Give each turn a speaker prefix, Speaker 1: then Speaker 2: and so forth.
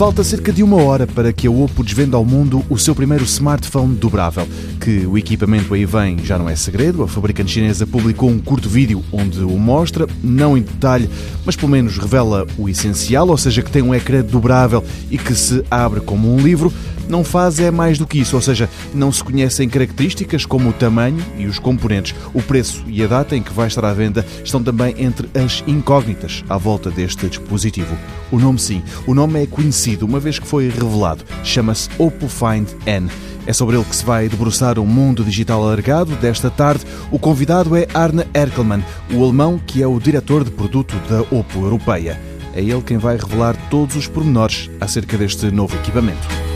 Speaker 1: Falta cerca de uma hora para que a Oppo desvenda ao mundo o seu primeiro smartphone dobrável. Que o equipamento aí vem já não é segredo. A fabricante chinesa publicou um curto vídeo onde o mostra, não em detalhe, mas pelo menos revela o essencial, ou seja, que tem um ecrã dobrável e que se abre como um livro não faz é mais do que isso, ou seja, não se conhecem características como o tamanho e os componentes. O preço e a data em que vai estar à venda estão também entre as incógnitas à volta deste dispositivo. O nome sim, o nome é conhecido uma vez que foi revelado. Chama-se Oppo Find N. É sobre ele que se vai debruçar o mundo digital alargado desta tarde. O convidado é Arne Erkelmann, o alemão que é o diretor de produto da Oppo Europeia. É ele quem vai revelar todos os pormenores acerca deste novo equipamento.